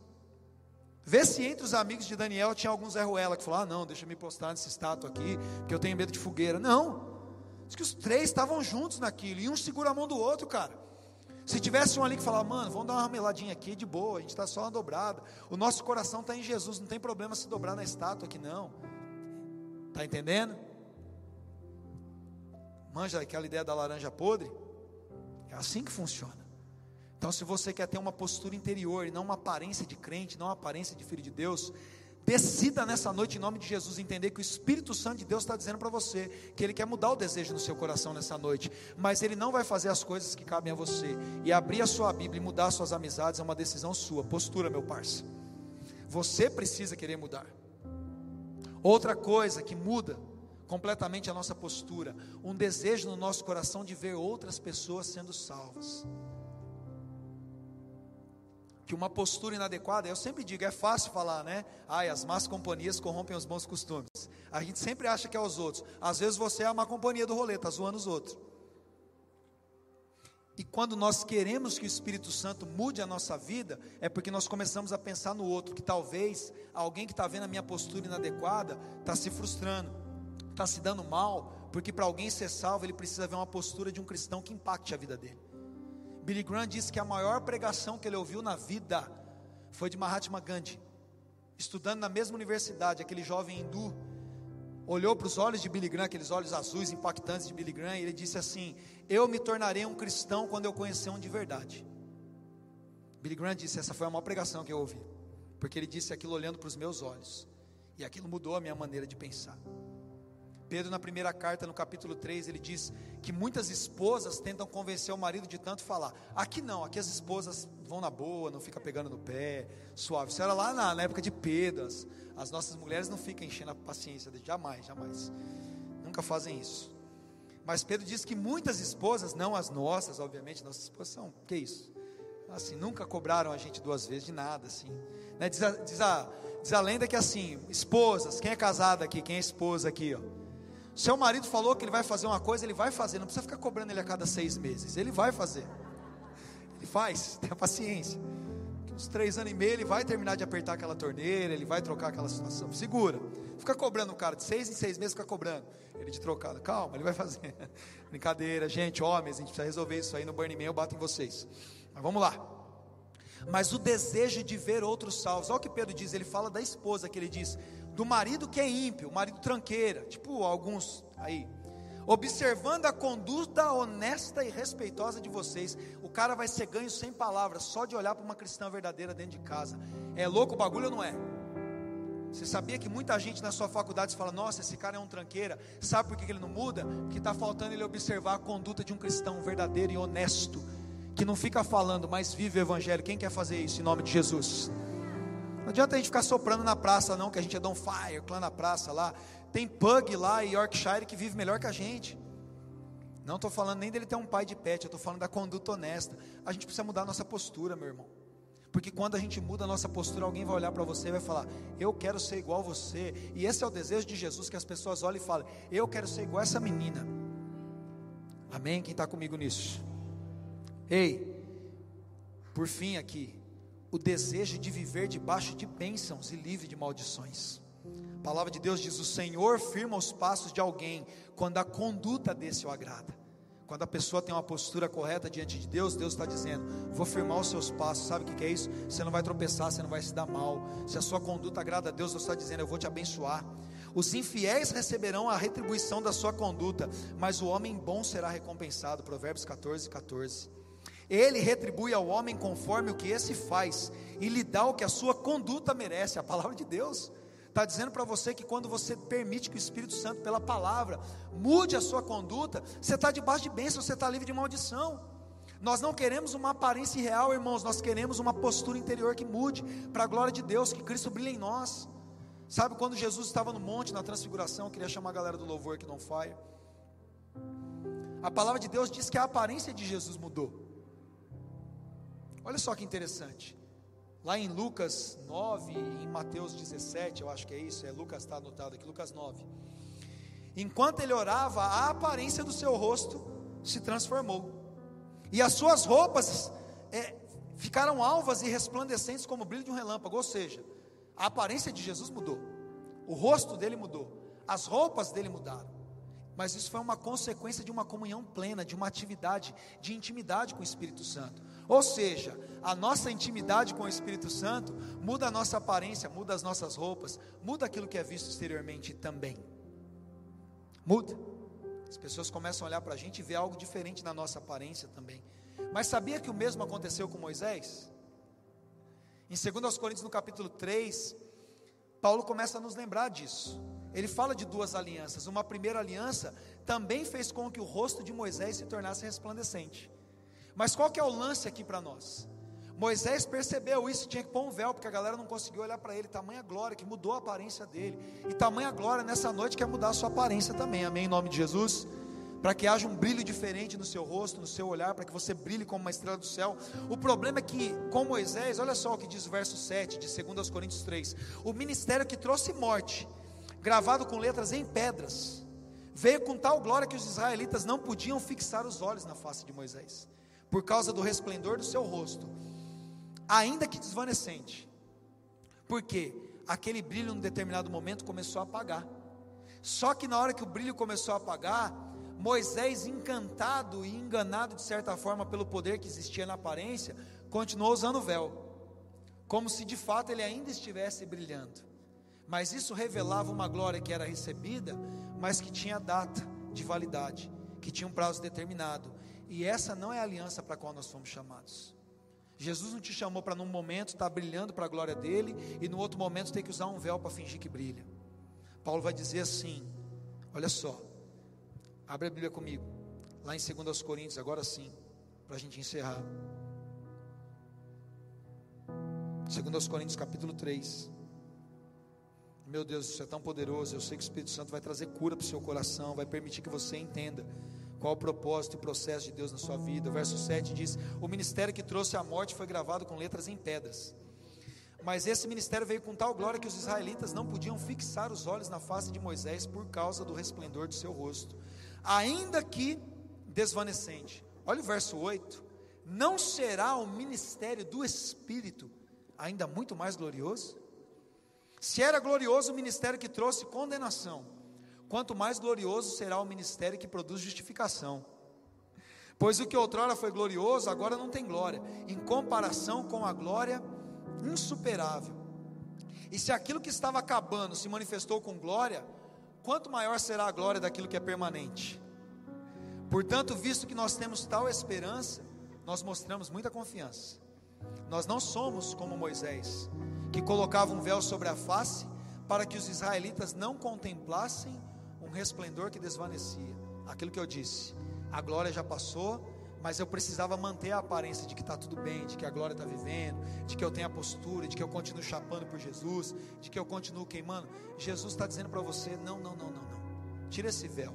Vê se entre os amigos de Daniel tinha algum Zé Ruela que falou: ah, não, deixa eu me postar nesse estátua aqui, porque eu tenho medo de fogueira. Não. Diz que os três estavam juntos naquilo, e um segura a mão do outro, cara. Se tivesse um ali que falar, mano, vamos dar uma rameladinha aqui de boa, a gente está só uma dobrada. O nosso coração está em Jesus, não tem problema se dobrar na estátua aqui, não. Está entendendo? Manja aquela ideia da laranja podre? É assim que funciona. Então, se você quer ter uma postura interior e não uma aparência de crente, não uma aparência de filho de Deus, Decida nessa noite, em nome de Jesus, entender que o Espírito Santo de Deus está dizendo para você que Ele quer mudar o desejo no seu coração nessa noite, mas Ele não vai fazer as coisas que cabem a você. E abrir a sua Bíblia e mudar suas amizades é uma decisão sua. Postura, meu parça. Você precisa querer mudar. Outra coisa que muda completamente a nossa postura, um desejo no nosso coração de ver outras pessoas sendo salvas que uma postura inadequada, eu sempre digo, é fácil falar, né? Ai, as más companhias corrompem os bons costumes. A gente sempre acha que é os outros. Às vezes você é a má companhia do rolê, está zoando os outros. E quando nós queremos que o Espírito Santo mude a nossa vida, é porque nós começamos a pensar no outro, que talvez alguém que está vendo a minha postura inadequada está se frustrando, está se dando mal, porque para alguém ser salvo ele precisa ver uma postura de um cristão que impacte a vida dele. Billy Graham disse que a maior pregação que ele ouviu na vida foi de Mahatma Gandhi, estudando na mesma universidade, aquele jovem hindu olhou para os olhos de Billy Graham, aqueles olhos azuis impactantes de Billy Graham, e ele disse assim: Eu me tornarei um cristão quando eu conhecer um de verdade. Billy Graham disse: Essa foi a maior pregação que eu ouvi, porque ele disse aquilo olhando para os meus olhos, e aquilo mudou a minha maneira de pensar. Pedro, na primeira carta, no capítulo 3, ele diz que muitas esposas tentam convencer o marido de tanto falar. Aqui não, aqui as esposas vão na boa, não fica pegando no pé, suave. Isso era lá na, na época de Pedro. As, as, nossas mulheres não ficam enchendo a paciência, jamais, jamais. Nunca fazem isso. Mas Pedro diz que muitas esposas, não as nossas, obviamente, nossas esposas são, que isso? Assim, nunca cobraram a gente duas vezes de nada, assim. Né? Diz, a, diz, a, diz a lenda que assim, esposas, quem é casado aqui, quem é esposa aqui, ó seu marido falou que ele vai fazer uma coisa, ele vai fazer, não precisa ficar cobrando ele a cada seis meses, ele vai fazer. Ele faz, tenha paciência. Uns três anos e meio ele vai terminar de apertar aquela torneira, ele vai trocar aquela situação. Segura, fica cobrando o cara de seis em seis meses, fica cobrando. Ele de trocado, calma, ele vai fazer. Brincadeira, gente, homens, a gente precisa resolver isso aí no Burning Man, eu bato em vocês. Mas vamos lá. Mas o desejo de ver outros salvos, olha o que Pedro diz, ele fala da esposa que ele diz: do marido que é ímpio, o marido tranqueira, tipo alguns aí. Observando a conduta honesta e respeitosa de vocês, o cara vai ser ganho sem palavras, só de olhar para uma cristã verdadeira dentro de casa. É louco o bagulho ou não é? Você sabia que muita gente na sua faculdade fala: Nossa, esse cara é um tranqueira. Sabe por que ele não muda? Porque está faltando ele observar a conduta de um cristão verdadeiro e honesto, que não fica falando, mas vive o evangelho. Quem quer fazer isso em nome de Jesus? Adianta a gente ficar soprando na praça, não, que a gente é Don Fire, clã na praça lá. Tem pug lá em Yorkshire que vive melhor que a gente. Não estou falando nem dele ter um pai de pet, eu estou falando da conduta honesta. A gente precisa mudar a nossa postura, meu irmão. Porque quando a gente muda a nossa postura, alguém vai olhar para você e vai falar: Eu quero ser igual a você. E esse é o desejo de Jesus, que as pessoas olhem e falem: Eu quero ser igual a essa menina. Amém? Quem está comigo nisso? Ei, por fim aqui, o desejo de viver debaixo de bênçãos e livre de maldições. A palavra de Deus diz: O Senhor firma os passos de alguém quando a conduta desse o agrada. Quando a pessoa tem uma postura correta diante de Deus, Deus está dizendo: Vou firmar os seus passos. Sabe o que é isso? Você não vai tropeçar, você não vai se dar mal. Se a sua conduta agrada a Deus, Deus está dizendo: Eu vou te abençoar. Os infiéis receberão a retribuição da sua conduta, mas o homem bom será recompensado. Provérbios 14, 14. Ele retribui ao homem conforme o que esse faz e lhe dá o que a sua conduta merece. A palavra de Deus está dizendo para você que quando você permite que o Espírito Santo, pela palavra, mude a sua conduta, você está debaixo de bênção, você está livre de maldição. Nós não queremos uma aparência irreal, irmãos, nós queremos uma postura interior que mude, para a glória de Deus, que Cristo brilhe em nós. Sabe quando Jesus estava no monte, na transfiguração, eu queria chamar a galera do louvor que não fire. A palavra de Deus diz que a aparência de Jesus mudou. Olha só que interessante. Lá em Lucas 9, em Mateus 17, eu acho que é isso, é Lucas está anotado aqui, Lucas 9. Enquanto ele orava, a aparência do seu rosto se transformou, e as suas roupas é, ficaram alvas e resplandecentes como o brilho de um relâmpago, ou seja, a aparência de Jesus mudou, o rosto dele mudou, as roupas dele mudaram, mas isso foi uma consequência de uma comunhão plena, de uma atividade de intimidade com o Espírito Santo. Ou seja, a nossa intimidade com o Espírito Santo muda a nossa aparência, muda as nossas roupas, muda aquilo que é visto exteriormente também. Muda. As pessoas começam a olhar para a gente e ver algo diferente na nossa aparência também. Mas sabia que o mesmo aconteceu com Moisés? Em 2 Coríntios, no capítulo 3, Paulo começa a nos lembrar disso. Ele fala de duas alianças. Uma primeira aliança também fez com que o rosto de Moisés se tornasse resplandecente. Mas qual que é o lance aqui para nós? Moisés percebeu isso, tinha que pôr um véu, porque a galera não conseguiu olhar para ele, tamanha glória que mudou a aparência dele, e tamanha glória nessa noite quer mudar a sua aparência também, amém, em nome de Jesus, para que haja um brilho diferente no seu rosto, no seu olhar, para que você brilhe como uma estrela do céu. O problema é que, com Moisés, olha só o que diz o verso 7 de 2 Coríntios 3: o ministério que trouxe morte, gravado com letras em pedras, veio com tal glória que os israelitas não podiam fixar os olhos na face de Moisés por causa do resplendor do seu rosto, ainda que desvanecente. Porque aquele brilho, num determinado momento, começou a apagar. Só que na hora que o brilho começou a apagar, Moisés, encantado e enganado de certa forma pelo poder que existia na aparência, continuou usando o véu, como se de fato ele ainda estivesse brilhando. Mas isso revelava uma glória que era recebida, mas que tinha data de validade, que tinha um prazo determinado. E essa não é a aliança para a qual nós fomos chamados. Jesus não te chamou para num momento estar tá brilhando para a glória dele e no outro momento ter que usar um véu para fingir que brilha. Paulo vai dizer assim: olha só, abre a Bíblia comigo, lá em 2 Coríntios, agora sim, para a gente encerrar. 2 Coríntios capítulo 3. Meu Deus, isso é tão poderoso. Eu sei que o Espírito Santo vai trazer cura para o seu coração, vai permitir que você entenda qual o propósito e processo de Deus na sua vida. O verso 7 diz: O ministério que trouxe a morte foi gravado com letras em pedras. Mas esse ministério veio com tal glória que os israelitas não podiam fixar os olhos na face de Moisés por causa do resplendor de seu rosto, ainda que desvanecente. Olha o verso 8: Não será o ministério do Espírito ainda muito mais glorioso? Se era glorioso o ministério que trouxe condenação, quanto mais glorioso será o ministério que produz justificação. Pois o que outrora foi glorioso, agora não tem glória, em comparação com a glória insuperável. E se aquilo que estava acabando se manifestou com glória, quanto maior será a glória daquilo que é permanente? Portanto, visto que nós temos tal esperança, nós mostramos muita confiança. Nós não somos como Moisés, que colocava um véu sobre a face para que os israelitas não contemplassem resplendor que desvanecia. Aquilo que eu disse, a glória já passou, mas eu precisava manter a aparência de que está tudo bem, de que a glória está vivendo, de que eu tenho a postura, de que eu continuo chapando por Jesus, de que eu continuo queimando. Jesus está dizendo para você: não, não, não, não, não. Tira esse véu.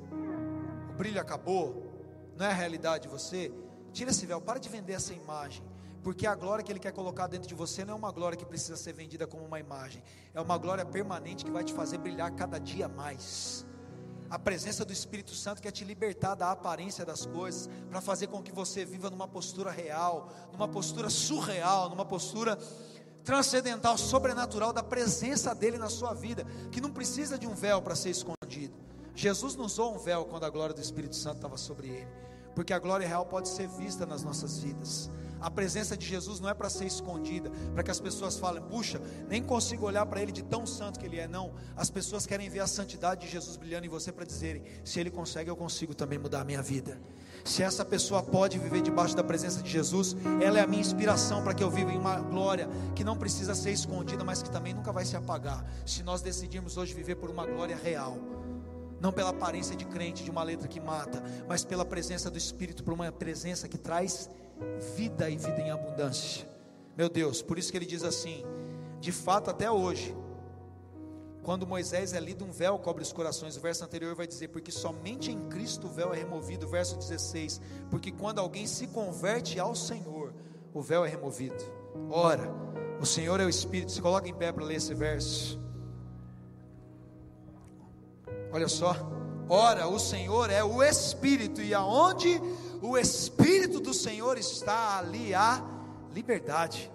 O brilho acabou, não é a realidade de você. Tira esse véu, para de vender essa imagem. Porque a glória que Ele quer colocar dentro de você não é uma glória que precisa ser vendida como uma imagem, é uma glória permanente que vai te fazer brilhar cada dia mais. A presença do Espírito Santo quer te libertar da aparência das coisas, para fazer com que você viva numa postura real, numa postura surreal, numa postura transcendental, sobrenatural da presença dele na sua vida, que não precisa de um véu para ser escondido. Jesus não usou um véu quando a glória do Espírito Santo estava sobre ele, porque a glória real pode ser vista nas nossas vidas. A presença de Jesus não é para ser escondida, para que as pessoas falem, puxa, nem consigo olhar para ele de tão santo que ele é. Não, as pessoas querem ver a santidade de Jesus brilhando em você para dizerem: se ele consegue, eu consigo também mudar a minha vida. Se essa pessoa pode viver debaixo da presença de Jesus, ela é a minha inspiração para que eu viva em uma glória que não precisa ser escondida, mas que também nunca vai se apagar. Se nós decidirmos hoje viver por uma glória real, não pela aparência de crente, de uma letra que mata, mas pela presença do Espírito, por uma presença que traz vida e vida em abundância. Meu Deus, por isso que ele diz assim: de fato, até hoje, quando Moisés é lido, um véu cobre os corações. O verso anterior vai dizer: porque somente em Cristo o véu é removido. Verso 16: porque quando alguém se converte ao Senhor, o véu é removido. Ora, o Senhor é o Espírito. Se coloca em pé para ler esse verso. Olha só. Ora, o Senhor é o Espírito, e aonde o Espírito do Senhor está ali a liberdade.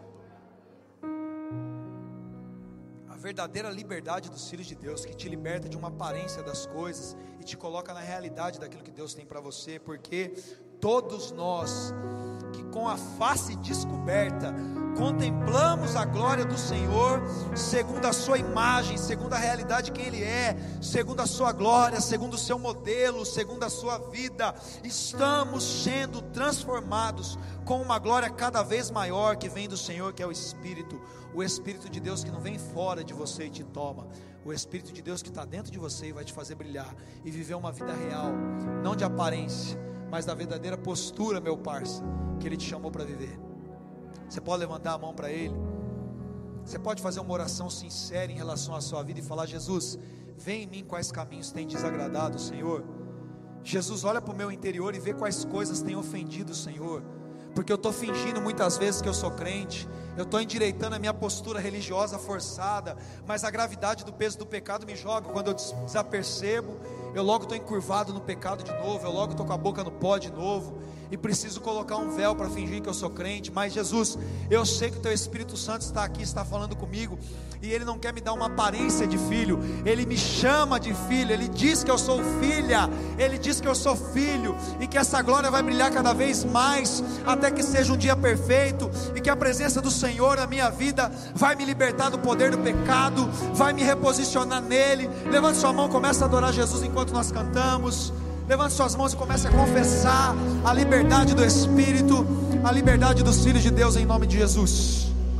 A verdadeira liberdade dos filhos de Deus, que te liberta de uma aparência das coisas e te coloca na realidade daquilo que Deus tem para você, porque todos nós que com a face descoberta contemplamos a glória do Senhor, segundo a sua imagem, segundo a realidade que Ele é, segundo a sua glória, segundo o seu modelo, segundo a sua vida, estamos sendo transformados com uma glória cada vez maior que vem do Senhor, que é o Espírito, o Espírito de Deus que não vem fora de você e te toma, o Espírito de Deus que está dentro de você e vai te fazer brilhar e viver uma vida real, não de aparência, mas da verdadeira postura, meu parça, que Ele te chamou para viver. Você pode levantar a mão para Ele. Você pode fazer uma oração sincera em relação à sua vida e falar: Jesus, vem em mim quais caminhos tem desagradado, Senhor. Jesus, olha para o meu interior e vê quais coisas têm ofendido, Senhor. Porque eu estou fingindo muitas vezes que eu sou crente, eu estou endireitando a minha postura religiosa forçada, mas a gravidade do peso do pecado me joga. Quando eu desapercebo, eu logo estou encurvado no pecado de novo, eu logo estou com a boca no pó de novo e preciso colocar um véu para fingir que eu sou crente, mas Jesus, eu sei que o teu Espírito Santo está aqui, está falando comigo, e ele não quer me dar uma aparência de filho, ele me chama de filho, ele diz que eu sou filha, ele diz que eu sou filho, e que essa glória vai brilhar cada vez mais, até que seja um dia perfeito, e que a presença do Senhor na minha vida vai me libertar do poder do pecado, vai me reposicionar nele. Levante sua mão, começa a adorar Jesus enquanto nós cantamos. Levante suas mãos e comece a confessar a liberdade do Espírito, a liberdade dos filhos de Deus em nome de Jesus.